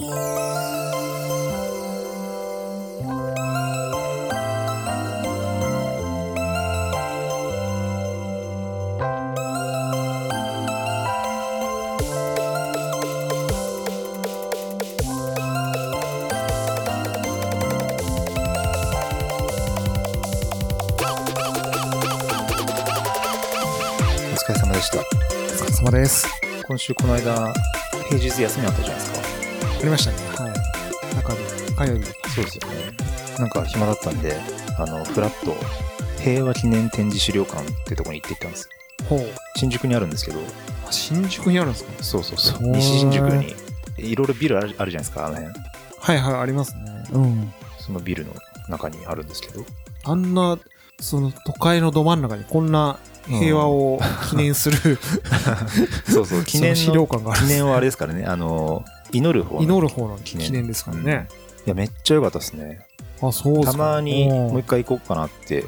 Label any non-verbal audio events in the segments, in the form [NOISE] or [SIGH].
お疲れ様でした。お疲れ様です。今週この間、平日休みあったじゃないですか。ありましたね。はい。中日、火曜日。そうですよね。なんか暇だったんで、あの、フラット平和記念展示資料館ってとこに行ってきたんです。ほう。新宿にあるんですけど、あ新宿にあるんですか？そうそうそう。西新宿に、いろいろビルあるあるじゃないですか、あの辺。はいはい、ありますね。うん。そのビルの中にあるんですけど。あんな、その都会のど真ん中にこんな平和を記念する、[LAUGHS] そうそう、[LAUGHS] 記念資料の、館がある記。念はあれですからね、あの、祈る方の祈る方の記念記念ですからね。いや、めっちゃ良かったですね。あ、そう。たまにうんもう一回行こうかなって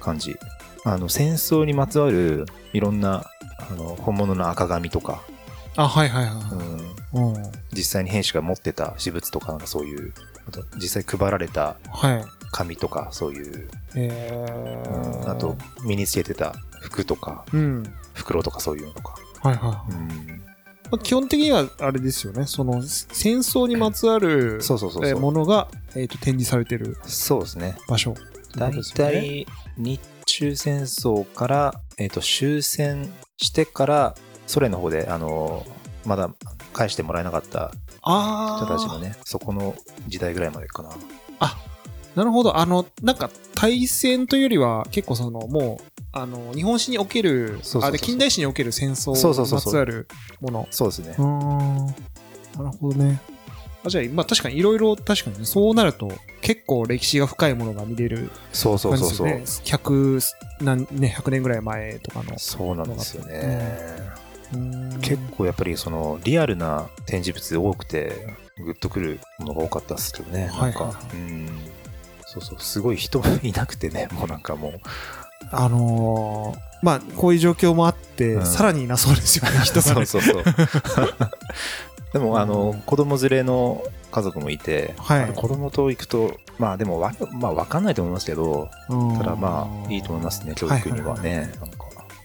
感じ。あの、戦争にまつわるいろんな、あの、本物の赤紙とか、あ、はいはいうはい。ん、うん。実際に兵士が持ってた私物とか、なんかそういう、実際配られたはい。紙とか、そういう、えうんー。あと、身につけてた服とか、うん。袋とかそういうのとか。はいはうん、い。まあ基本的にはあれですよね。その戦争にまつわるものが、えーと展示されてるそうですね。場所。大体、日中戦争から、えっ、と、終戦してから、ソ連の方で、あの、まだ返してもらえなかったあ人たちのね、そこの時代ぐらいまでかな。なるほど。あの、なんか、対戦というよりは、結構その、もう、あの、日本史における、あれ、近代史における戦争にそうそうそうそうまつわるもの。そうですね。なるほどね。あじゃあ、まあ確かにいろいろ、確かにねそうなると、結構歴史が深いものが見れるそうそうそうですそうよ。ね。100、何ね、100年ぐらい前とかの。そうなんですよね。うーん結構やっぱりそのリアルな展示物多くて、グッとくるものが多かったですけどね。はいなんか、はいうん。そうそう、すごい人いなくてね、もうなんかもう。あのーまあ、こういう状況もあって、うんさらにいなそうですよね、[LAUGHS] 人がね。そうそうそう。[LAUGHS] でも、あうのん、子供連れの家族もいて、はい子供と行くと、まあでもわ、まあわかんないと思いますけど、うんただまあいいと思いますね、教育にはね。なんか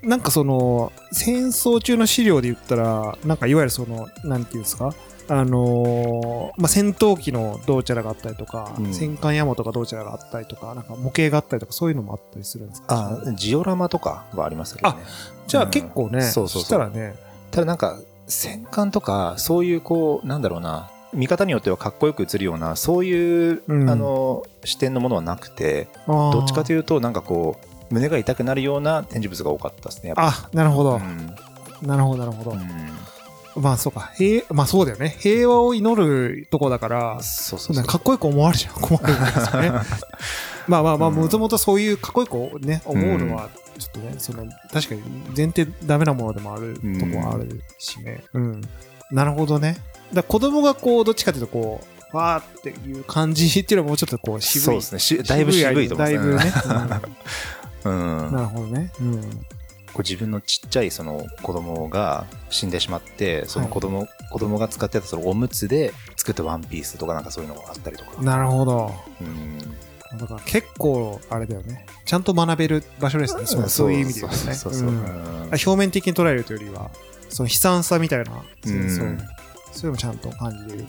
なんかその、戦争中の資料で言ったら、なんかいわゆるその、なんていうんですか、あのーまあ、戦闘機のどうちゃらがあったりとか、うん。戦艦ヤマトがどうちゃらがあったりとか、なんか模型があったりとか、そういうのもあったりするんですかあ、ジオラマとかはありますけどね。じゃあうん結構ね、そうそうそう。したらね、ただなんか、戦艦とか、そういうこう、なんだろうな、見方によってはかっこよく映るような、そういう、うん。あの、視点のものはなくて、どどっちかというと、なんかこう、胸が痛くなるような展示物が多かったですね。あ、なるほど、うん。なるほど、なるほど。うんまあそうか、平、まあそうだよね。平和を祈るとこだから、そうそうそう。かかっこよく思われちゃ困るんですよね。[LAUGHS] まあまあまあ、うんもともとそういうかっこよくね、思うのは、ちょっとね、その、確かに前提ダメなものでもあるとこはあるしね。うん。なるほどね。だ子供がこう、どっちかというとこう、わーっていう感じっていうのはもうちょっとこう、渋い。そうですねし。だいぶ渋いと思いますだいぶね。うん。[LAUGHS] うんなるほどね。うん。こう自分のちっちゃいその子供が死んでしまって、その子供、子供が使ってたそのおむつで作ったワンピースとかなんかそういうのがあったりとか。なるほど。うん。だから結構、あれだよね。ちゃんと学べる場所ですね。そうそういう意味で表面的に捉えるというよりは、その悲惨さみたいな、そううんそうそういうのもちゃんと感じれる。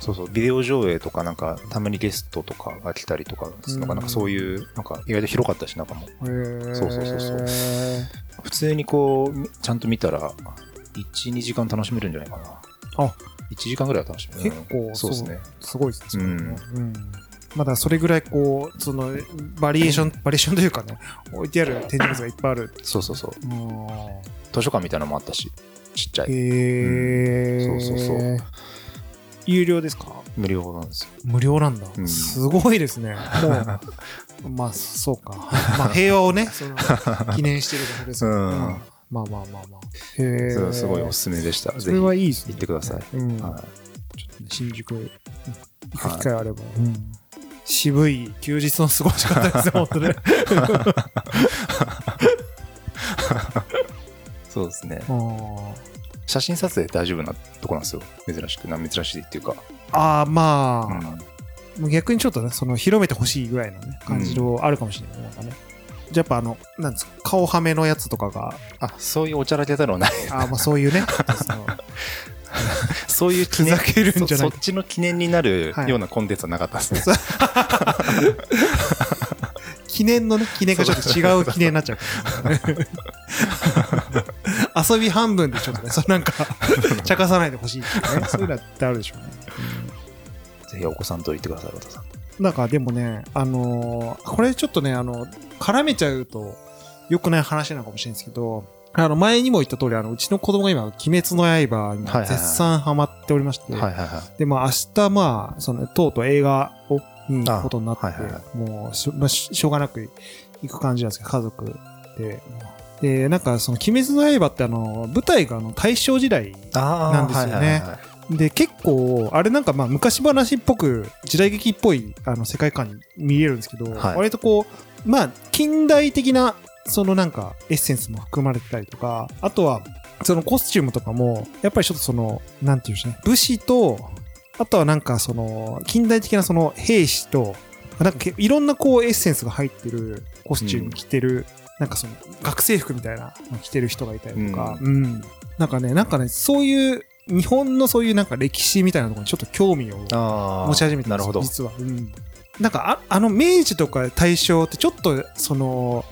そうそう、ビデオ上映とかなんか、たまにゲストとかが来たりとか、なんかなんかそういう、なんか意外と広かったし、なんかもう、そうそうそうそう普通にこう、ちゃんと見たら、1、2時間楽しめるんじゃないかな。あ1時間ぐらいは楽しめる。結構そうですね。すごいですね。うんうんまだそれぐらいこう、その、バリエーション、[LAUGHS] バリエーションというかね、置いてある展示物がいっぱいある。そうそうそう。うん図書館みたいなのもあったし、ちっちゃい。へーうんそうそうそう有料ですか？無料なんですよ。無料なんだ。うんすごいですね。[LAUGHS] もう、まあ、そうか。まあ、[LAUGHS] 平和をね、その、記念してる場所ですからうんまあまあまあまあ。へえ。すごいおすすめでした。それはいいですね。行ってください。うん。は新宿、うん行く機会あれば。うん渋い休日の過ごし方ですね、本当ね。い。[LAUGHS] そうですね。あ写真撮影大丈夫なとこなんですよ。珍しくな、珍しいっていうか。ああ、まあ、うんもう逆にちょっとね、その広めてほしいぐらいのね、感じのあるかもしれないね。なんかね。じゃあやっぱあの、なんですか、顔はめのやつとかが、あ、そういうおちゃらけたのない。あーまあそういうね、[LAUGHS] そういう記念ふざけるんじゃないそそっちの記念になるはいようなコンテンツはなかったですね。[LAUGHS] 記念のね、記念がちょっと違う記念になっちゃうからね。遊び半分でちょっとね、[LAUGHS] そのなんか、[LAUGHS] 茶化さないでほしいっていうね、[LAUGHS] そういうのってあるでしょうね。ぜひお子さんと言ってください、和田さん。なんかでもね、あのーこれちょっとね、あの、絡めちゃうと良くない話なのかもしれないんですけど、あの、前にも言った通り、あの、うちの子供が今、鬼滅の刃にはいはいはい絶賛ハマっておりまして、はいはいはい。で、まあ、明日、まあ、その、とうとう映画を見に行くことになって、あはいはいはもうしょ、まあ、ししょうがなく行く感じなんですけど、家族で。で、なんか、その、鬼滅の刃って、あの、舞台が、あの、大正時代あなんですよね。で、結構、あれなんかまあ昔話っぽく、時代劇っぽいあの世界観に見えるんですけど、はい。割とこう、まあ、近代的な、そのなんか、エッセンスも含まれてたりとか、あとは、そのコスチュームとかも、やっぱりちょっとその、なんていうんでしょうね、武士と、あとはなんかその、近代的なその兵士と、なんかけいろんなこうエッセンスが入ってるコスチューうんム着てる、なんかその、学生服みたいなの着てる人がいたりとか、うん。なんかね、なんかね、そういう、日本のそういうなんか歴史みたいなところにちょっと興味を持ち始めてなるほど。実は。うん。なんかあ、あの明治とか大正ってちょっと、その、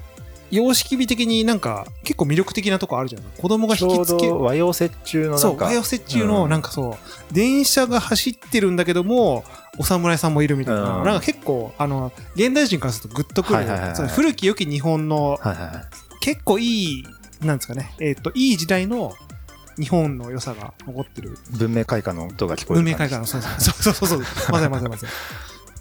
様式美的になんか結構魅力的なとこあるじゃない。子供が引きつけど和洋折衷のそう、なんか。和洋折衷の、うん。なんかそう、電車が走ってるんだけども、お侍さんもいるみたいな、うん。なんか結構、あの、現代人からするとグッとくる、はいはい古き良き日本の、はいはいはい。結構いい、なんですかね、えっ、と、いい時代の日本の良さが残ってる。文明開化の音が聞こえる。文明開化の、そう。そうそうそうそう、[LAUGHS] まさにまさにまさに。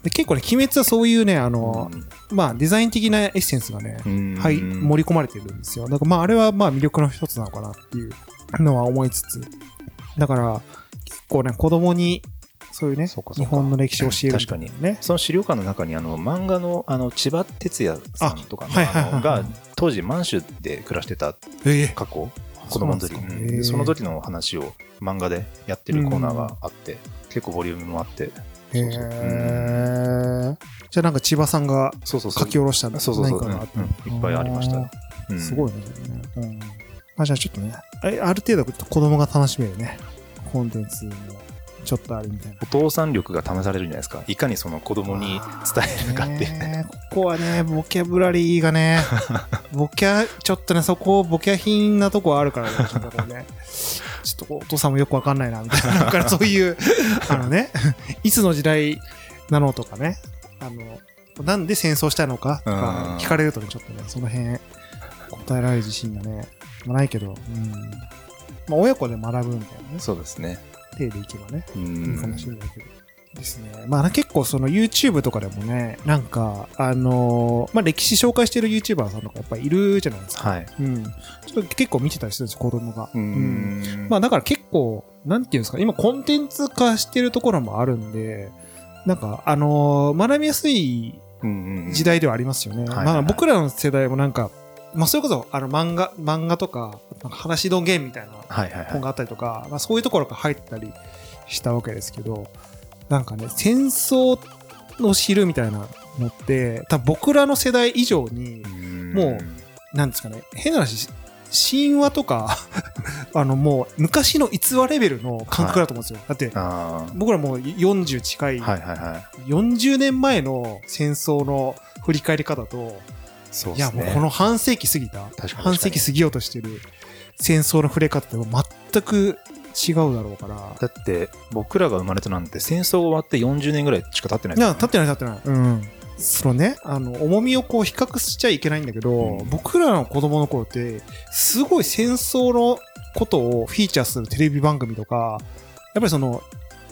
で結構ね、鬼滅はそういうね、あの、まあ、デザイン的なエッセンスがね、うん。はい、盛り込まれてるんですよ。だからまあ、あれはまあ魅力の一つなのかなっていうのは思いつつ。だから、結構ね、子供に、そういうね、そう日本の歴史を教えるみたいなね。その資料館の中にあの漫画のあの千葉哲也さんとかのあはいはいはいはい。あのが当時満州で暮らしてたええ。過去子供の時。そその時の話を漫画でやってるコーナーがあって結構ボリュームもあってへえ。じゃあなんか千葉さんが書き下ろしたそうそうそう。何かがあった。うん。うん。いっぱいありましたすごいね。うん。あ、じゃあちょっとね、あある程度子供が楽しめるね、コンテンツもちょっとあるみたいな。お父さん力が試されるんじゃないですか。いかにその子供に伝えるかっていう。ねここはね、ボキャブラリーがね、[LAUGHS] ボキャ、ちょっとね、そこ、ボキャ品なとこあるからね、ね。ちょっとお父さんもよくわかんないな、みたいな。[LAUGHS] だからそういう、[LAUGHS] あのね、いつの時代なのとかね、あの、なんで戦争したのかとうんか聞かれるとね、ちょっとね、その辺、答えられる自信がね、まあないけど、うん。まあ、親子で学ぶみたいなね、そうですね手でいけばね。ういいかもしんれないけど。ですね。まあ結構その YouTube とかでもね、なんか、あのーまあ歴史紹介してる YouTuber さんとかやっぱいるじゃないですか。はいうん。ちょっと結構見てたりするんですよ、子供が。ううんんまあだから結構、なんていうんですか、今コンテンツ化してるところもあるんで、なんか、あのー学びやすい時代ではありますよね。まあ僕らの世代もなんか、まあそれこそあの漫画、漫画とか、なんか話の弦みたいな本があったりとか、まあ、そういうところが入ったりしたわけですけど、なんかね、戦争の知るみたいなのって、多分僕らの世代以上に、うん。もなんですかね、変な話、神話とか、[LAUGHS] あのもう昔の逸話レベルの感覚だと思うんですよ。だって、あ僕らもう40近い、あはいはいはい。40年前の戦争の振り返り方と、いやもうこの半世紀過ぎた、半世紀過ぎようとしてる戦争の触れ方って全く違うだろうから。だって僕らが生まれたなんて戦争終わって40年ぐらいしか経ってないいや、立ってない立ってない。うん。そのね、あの、重みをこう比較しちゃいけないんだけど、うん僕らの子供の頃って、すごい戦争のことをフィーチャーするテレビ番組とか、やっぱりその、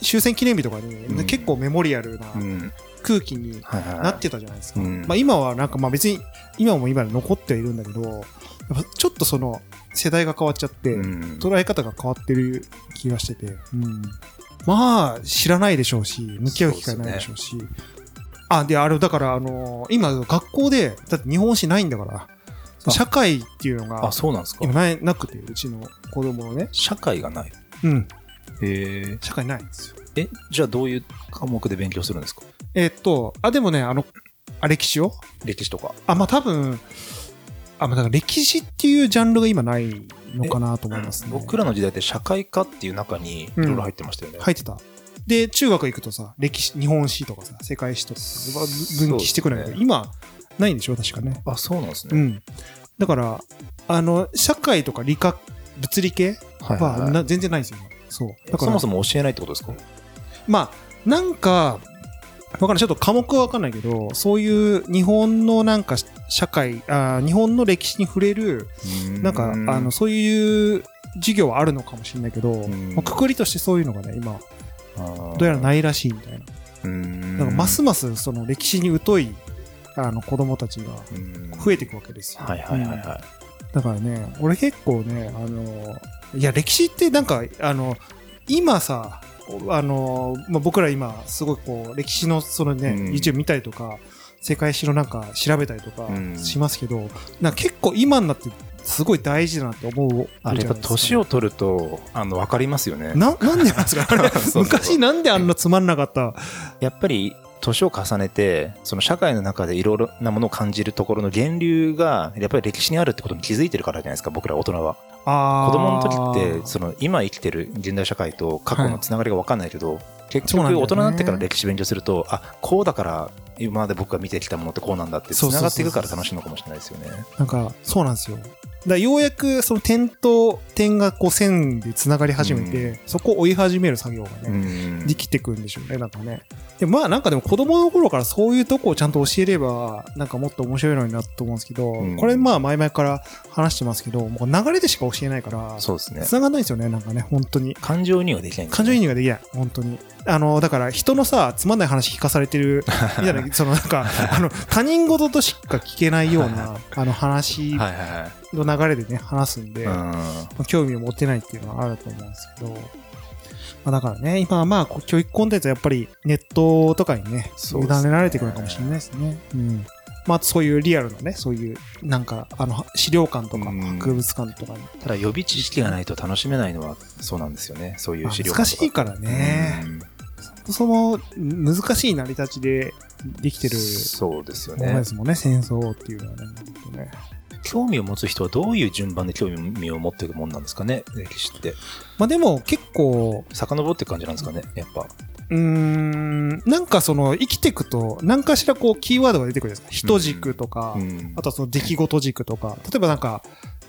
終戦記念日とかに、うん。結構メモリアルなうん。空気になってたじゃないですか。うん。まあ今はなんかまあ別に、今も今で残ってはいるんだけど、ちょっとその、世代が変わっちゃって、うん。捉え方が変わってる気がしてて、うん、まあ知らないでしょうし向き合う機会ないでしょうし。あであれだからあのー今学校でだって日本史ないんだからあ。社会っていうのがあそうなんですか。今ないなくてうちの子供のね。社会がない。うんへえ社会ないんですよえ、じゃあどういう科目で勉強するんですか？えっと、あ、でもね、あの、あ、歴史を？歴史とか。あ、まあ多分、あ、まあだから歴史っていうジャンルが今ないのかなと思いますね。僕らの時代って社会科っていう中にいろいろ入ってましたよね。入ってた。で、中学行くとさ、歴史、日本史とかさ、世界史とか分岐してくるんだけど、そうですね今、ないんでしょ？確かね。あ、そうなんですね。うん。だから、あの、社会とか理科、物理系はいはいはいはな全然ないんですよ、今そう。だから、そもそも教えないってことですか？まあ、なんか、わかんない。ちょっと科目はわかんないけど、そういう日本のなんか社会、あー日本の歴史に触れる、なんか、あの、そういう授業はあるのかもしれないけど、んまあくくりとしてそういうのがね、今、どどうやらないらしいみたいな。うんだからますますその歴史に疎いあの子供たちが増えていくわけですよ。はいはいはいうんはだからね、俺結構ね、あの、いや、歴史ってなんか、あの、今さ、あの、まあ、僕ら今、すごいこう、歴史のそのね、うん YouTube 見たりとか、世界史のなんか調べたりとかうんしますけど、なんか結構今になってすごい大事だなって思うい。あれやっぱ年を取ると、あの、わかりますよね。な、なんでなんですか？[LAUGHS] 昔なんであんなつまんなかった？やっぱり、年を重ねて、その社会の中でいろいろなものを感じるところの源流が、やっぱり歴史にあるってことに気づいてるからじゃないですか、僕ら大人は。あ子供の時って、その今生きてる現代社会と過去のつながりが分かんないけど、結そうなんだよね局大人になってから歴史勉強すると、あこうだから今まで僕が見てきたものってこうなんだってつながっていくから楽しいのかもしれないですよね。なんか、そうなんですよ。だようやくその点と点がこう線で繋がり始めて、そこを追い始める作業がうね、んできてくんでしょうね、なんかね。でまあなんかでも子供の頃からそういうとこをちゃんと教えれば、なんかもっと面白いのになと思うんですけど、うんこれまあ前々から話してますけど、もう流れでしか教えないから、そうですね。繋がんないんですよね、なんかね、本当に。感情移入はできないんです感情移入ができない、本当に。あの、だから人のさ、つまんない話聞かされてる、[LAUGHS] みたいな、そのなんか、あの、他人事としか聞けないような、あの話はいはいはい。の流れでね、話すんで、うんまあ興味を持ってないっていうのはあると思うんですけど、まあ、だからね、今はまあ、教育コンテンツはやっぱりネットとかにね、委ねねられてくるかもしれないですね。うん。まあ、そういうリアルなね、そういう、なんか、あの、資料館とかうん博物館とかに。ただ予備知識がないと楽しめないのはそうなんですよね。そういうまあ資料館と難しいからね。うんその、難しい成り立ちでできてるそうですよものでね。すもんね、戦争っていうのはね興味を持つ人はどういう順番で興味を持っていくもんなんですかね、歴史って。まあでも結構、遡っていく感じなんですかね、やっぱ。うーん、なんかその、生きていくと、何かしらこう、キーワードが出てくるじゃないですか。人軸とか、うんあとはその出来事軸とか、例えばなんか、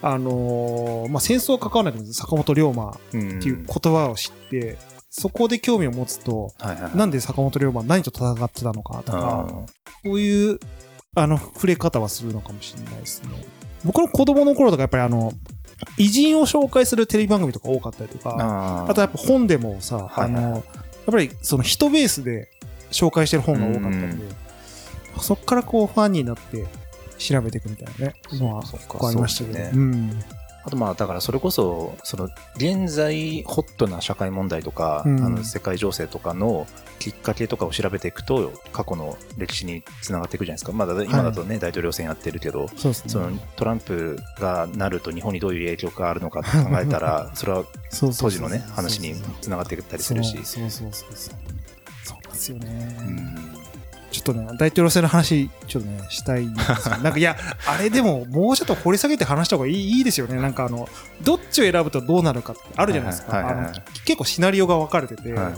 あのーまあ、戦争関わらないけど、坂本龍馬っていう言葉を知って、そこで興味を持つと、はいはいはいなんで坂本龍馬は何と戦ってたのかとか、あそういう、あの、触れ方はするのかもしれないですね。僕の子供の頃とかやっぱりあの、偉人を紹介するテレビ番組とか多かったりとーか、あとやっぱ本でもさ、はいあの、やっぱりその人ベースで紹介してる本が多かったんで、そっからこうファンになって調べていくみたいなね、そっか結構ありましたけど、そうですうん。あとまあだからそれこそその現在ホットな社会問題とか、うんあの世界情勢とかのきっかけとかを調べていくと過去の歴史につながっていくじゃないですか、まあ、だ今だとね、大統領選やってるけどね。そのトランプがなると日本にどういう影響があるのかって考えたら [LAUGHS] それは当時のね話につながっていったりするし。そうそうそうそう。そうなんですよね。うんちょっとね、大統領選の話、ちょっとね、したいんですよ。[LAUGHS] なんか、いや、あれでも、もうちょっと掘り下げて話した方がいいいいですよね。なんか、あの、どっちを選ぶとどうなるかってあるじゃないですか。はいはいはいはいあの結構シナリオが分かれてて、はい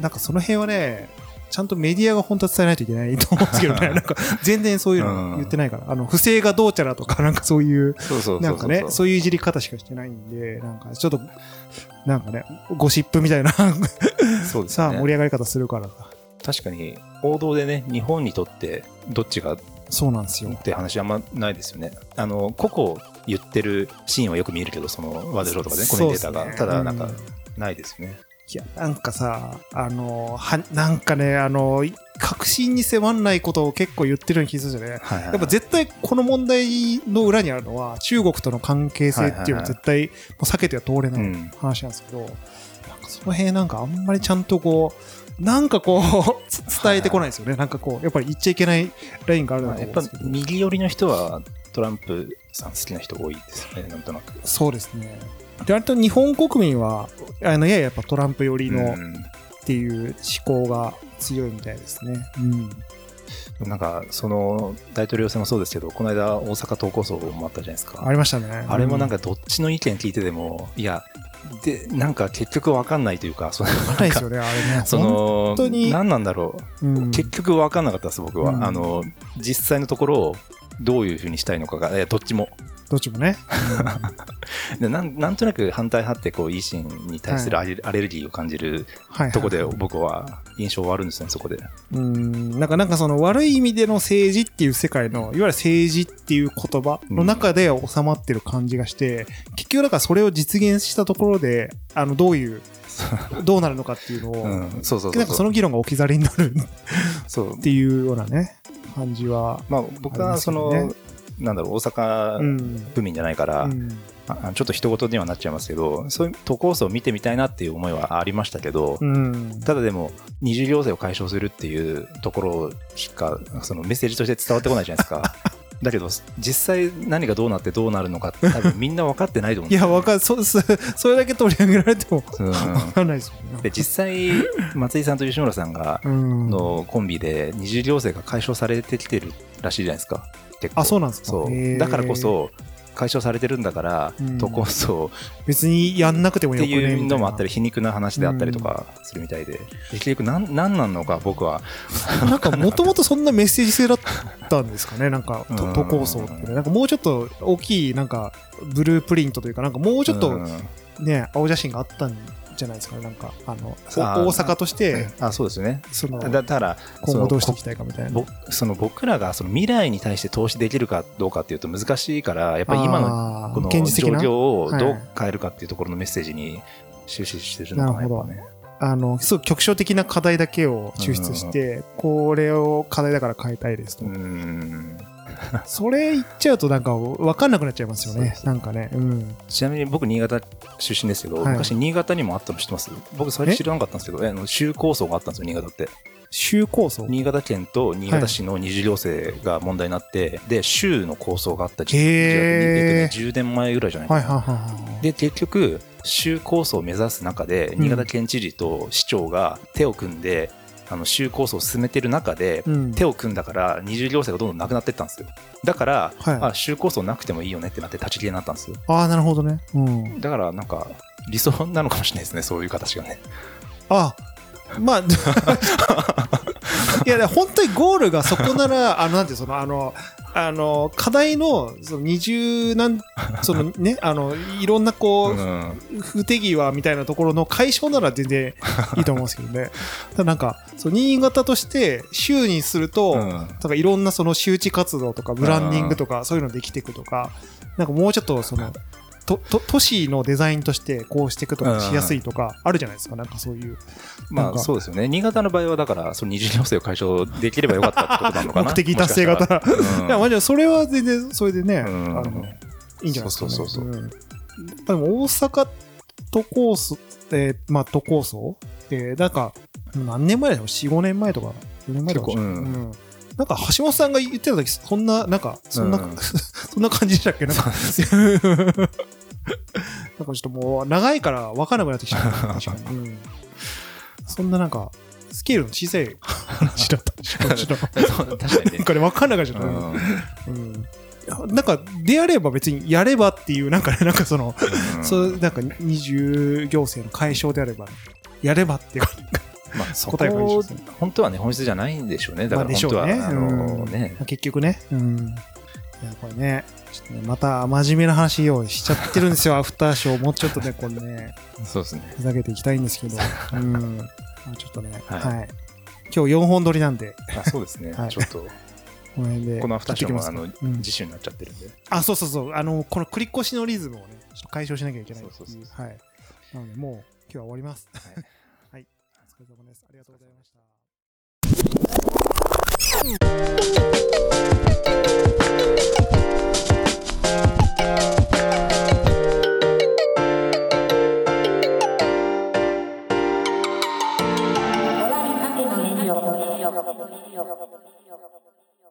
なんかその辺はね、ちゃんとメディアが本当は伝えないといけないと思うんですけどね。[LAUGHS] なんか、全然そういうの言ってないから。あの、[LAUGHS] 不正がどうちゃらとか、なんかそういう、なんかね、そういういじり方しかしてないんで、なんか、ちょっと、なんかね、ゴシップみたいな、さあ、ね盛り上がり方するからさ。確かに報道でね日本にとってどっちがっそうなんですよ。て話あんまないですよね。あの個々言ってるシーンはよく見えるけどそのワードショーとかでね。コメンテーターが、ねただなんかうんないですよね、いや、なんかさ、あの、は、なんかね、あの、確信に迫んないことを結構言ってるような気がするんですよね。はいはいはい。やっぱ絶対この問題の裏にあるのは中国との関係性っていうのは絶対もう避けては通れないうん。話なんですけど、なんかその辺なんかあんまりちゃんとこう、なんかこう [LAUGHS] つ伝えてこないですよね。なんかこう、やっぱり言っちゃいけないラインがあるなまあやっぱと思うんですけど。右寄りの人はトランプさん好きな人多いですよねなんとなくそうですね。で、割と日本国民は、あの、やややっぱトランプ寄りの、うんっていう思考が強いみたいですね。うん。なんか、その大統領選もそうですけど、この間、大阪都構想もあったじゃないですか。ありましたね。あれもなんか、どっちの意見聞いてても、いや、で、なんか結局わかんないというか、その、わかんないですよね、あれね。その本当に何なんだろう、うん、結局わかんなかったです、僕は。うんあの、実際のところ、どういうふうにしたいのかが、いやどっちも。どっちもね。[LAUGHS] でなんなんとなく反対派って、こう、維新に対するアレ,、アレルギーを感じる。とこで、僕は印象はあるんですね、そこで。うん、なんか、なんかその悪い意味での政治っていう世界の、いわゆる政治っていう言葉の中で収まってる感じがして、結局だからそれを実現したところで、あの、どういう、どうなるのかっていうのを、うん、そうそうそうなんかその議論が置き去りになるそうっ。ていうようなね、感じは。まあ、僕はその、なんだろう、大う阪ん。府民じゃないから、うんあちょっと一言にはなっちゃいますけど、そういう都構想を見てみたいなっていう思いはありましたけど、うん。ただでも、二次行政を解消するっていうところしか、そのメッセージとして伝わってこないじゃないですか。だけど、実際何がどうなってどうなるのかって多分みんな分かってないと思うん [LAUGHS] いや、ですよわかる。そ、[LAUGHS] そそれだけ取り上げられてもうんわかんないですよね。で、実際、松井さんと吉村さんが、うん。のコンビで二次行政が解消されてきてるらしいじゃないですか。あ、そうなんですか。だからこ、そ、解消されてるんだからうん、都構想。別にやんなくてもってよくねいうのもあったり。り、皮肉な話であったりとかするみたいで、結局何、何なのか僕は、[LAUGHS] なんかもともとそんなメッセージ性だったんですかね、なんか [LAUGHS] うん。都都構想ってね。なんかもうちょっと大きい、なんかブループリントというか、なんかもうちょっとうん。ね、青写真があったんじゃないですかね、なんか、あの、大阪として、あ、そうですよね。その、だだから、今後どうしていそきたいかみたいな。その僕らがその未来に対して投資できるかどうかっていうと難しいから、やっぱり今ののこの状現実的な？況をどうはい変えるかっていうところのメッセージに終始してるのかな、なるほどやっぱね。あの、すごく局所的な課題だけを抽出して、これを課題だから変えたいですとう。ん。[LAUGHS] それ言っちゃうとなんか分かんなくなっちゃいますよねなんかね。うん。ちなみに僕、新潟出身ですけど、はい昔、新潟にもあったの知ってます？僕、それ知らなかったんですけど、え？あの州構想があったんですよ、新潟って。州構想？新潟県と新潟市の二次行政が問題になって、で、州の構想があった時期、えっとね、10年前ぐらいじゃないかな。はいはいはいはい。で、結局、州構想を目指す中で、新潟県知事と市長が手を組んで、あの州構想を進めてる中で、うん手を組んだから二重行政がどんどんなくなっていったんですよ。だから、はいあ州構想なくてもいいよねってなって立ち消えになったんですよ。ああ、なるほどね。うん。だからなんか理想なのかもしれないですね、[LAUGHS] そういう形がね。あ、まあ、[LAUGHS] いや、で本当にゴールがそこなら、あの、なんていうその、あの、あの、課題の、その二重なん、[LAUGHS] そのね、あの、いろんなこう、うん。不手際みたいなところの解消なら全然いいと思うんですけどね。[LAUGHS] ただなんか、そう新潟として州にすると、うん。かいろんなその周知活動とかブランディングとかそういうのできていくとか、なんかもうちょっとその、とと都市のデザインとしてこうしていくとかしやすいとかあるじゃないですか、なんかそういう。まあそうですよね。新潟の場合はだから、その二重行政を解消できればよかったってことなのかな。[LAUGHS] 目的達成型。もしかしたら [LAUGHS] いや、まあそれは全然それでね、うんあの、いいんじゃないですか、ね。そうそうそうそうんでも大阪都構想、えーまあ都構想って、なんか、何年前だろう ?4、5年前とか、4年前とかうんうんなんか橋本さんが言ってた時、そんな、なんか、そんな、うん [LAUGHS] そんな感じでしたっけ？なんか、[LAUGHS] なんかちょっともう長いから分からなくなってきちゃった。確かに。うん。そんななんか、スケールの小さい話だった。ちょっとそう確かにねなん。かね、分かんなくなった。うんうんなんか、であれば別にやればっていう、なんかね、[LAUGHS] なんかその、うんそう、なんか二重行政の解消であれば、やればっていうか、まあそこ本当はね、本質じゃないんでしょうね。だまあから本当は、でしょうね。あのね。うん結局ね。うん。いや、これね、ちょっとね、また真面目な話用意しちゃってるんですよ、[LAUGHS] アフターショー。もうちょっとね、これね、そうですね。ふざけていきたいんですけど、[LAUGHS] うん。まあちょっとね、はいはい。今日4本撮りなんで、あそうですねはい。ちょっと、この辺で。このアフターショーもあの次週になっちゃってるんで。あ、そうそうそう。あの、この繰り越しのリズムをね、ちょっと解消しなきゃいけないっていう。そうそうそうはい。なので、もう今日は終わります。はい疲れ様です。ありがとうございました。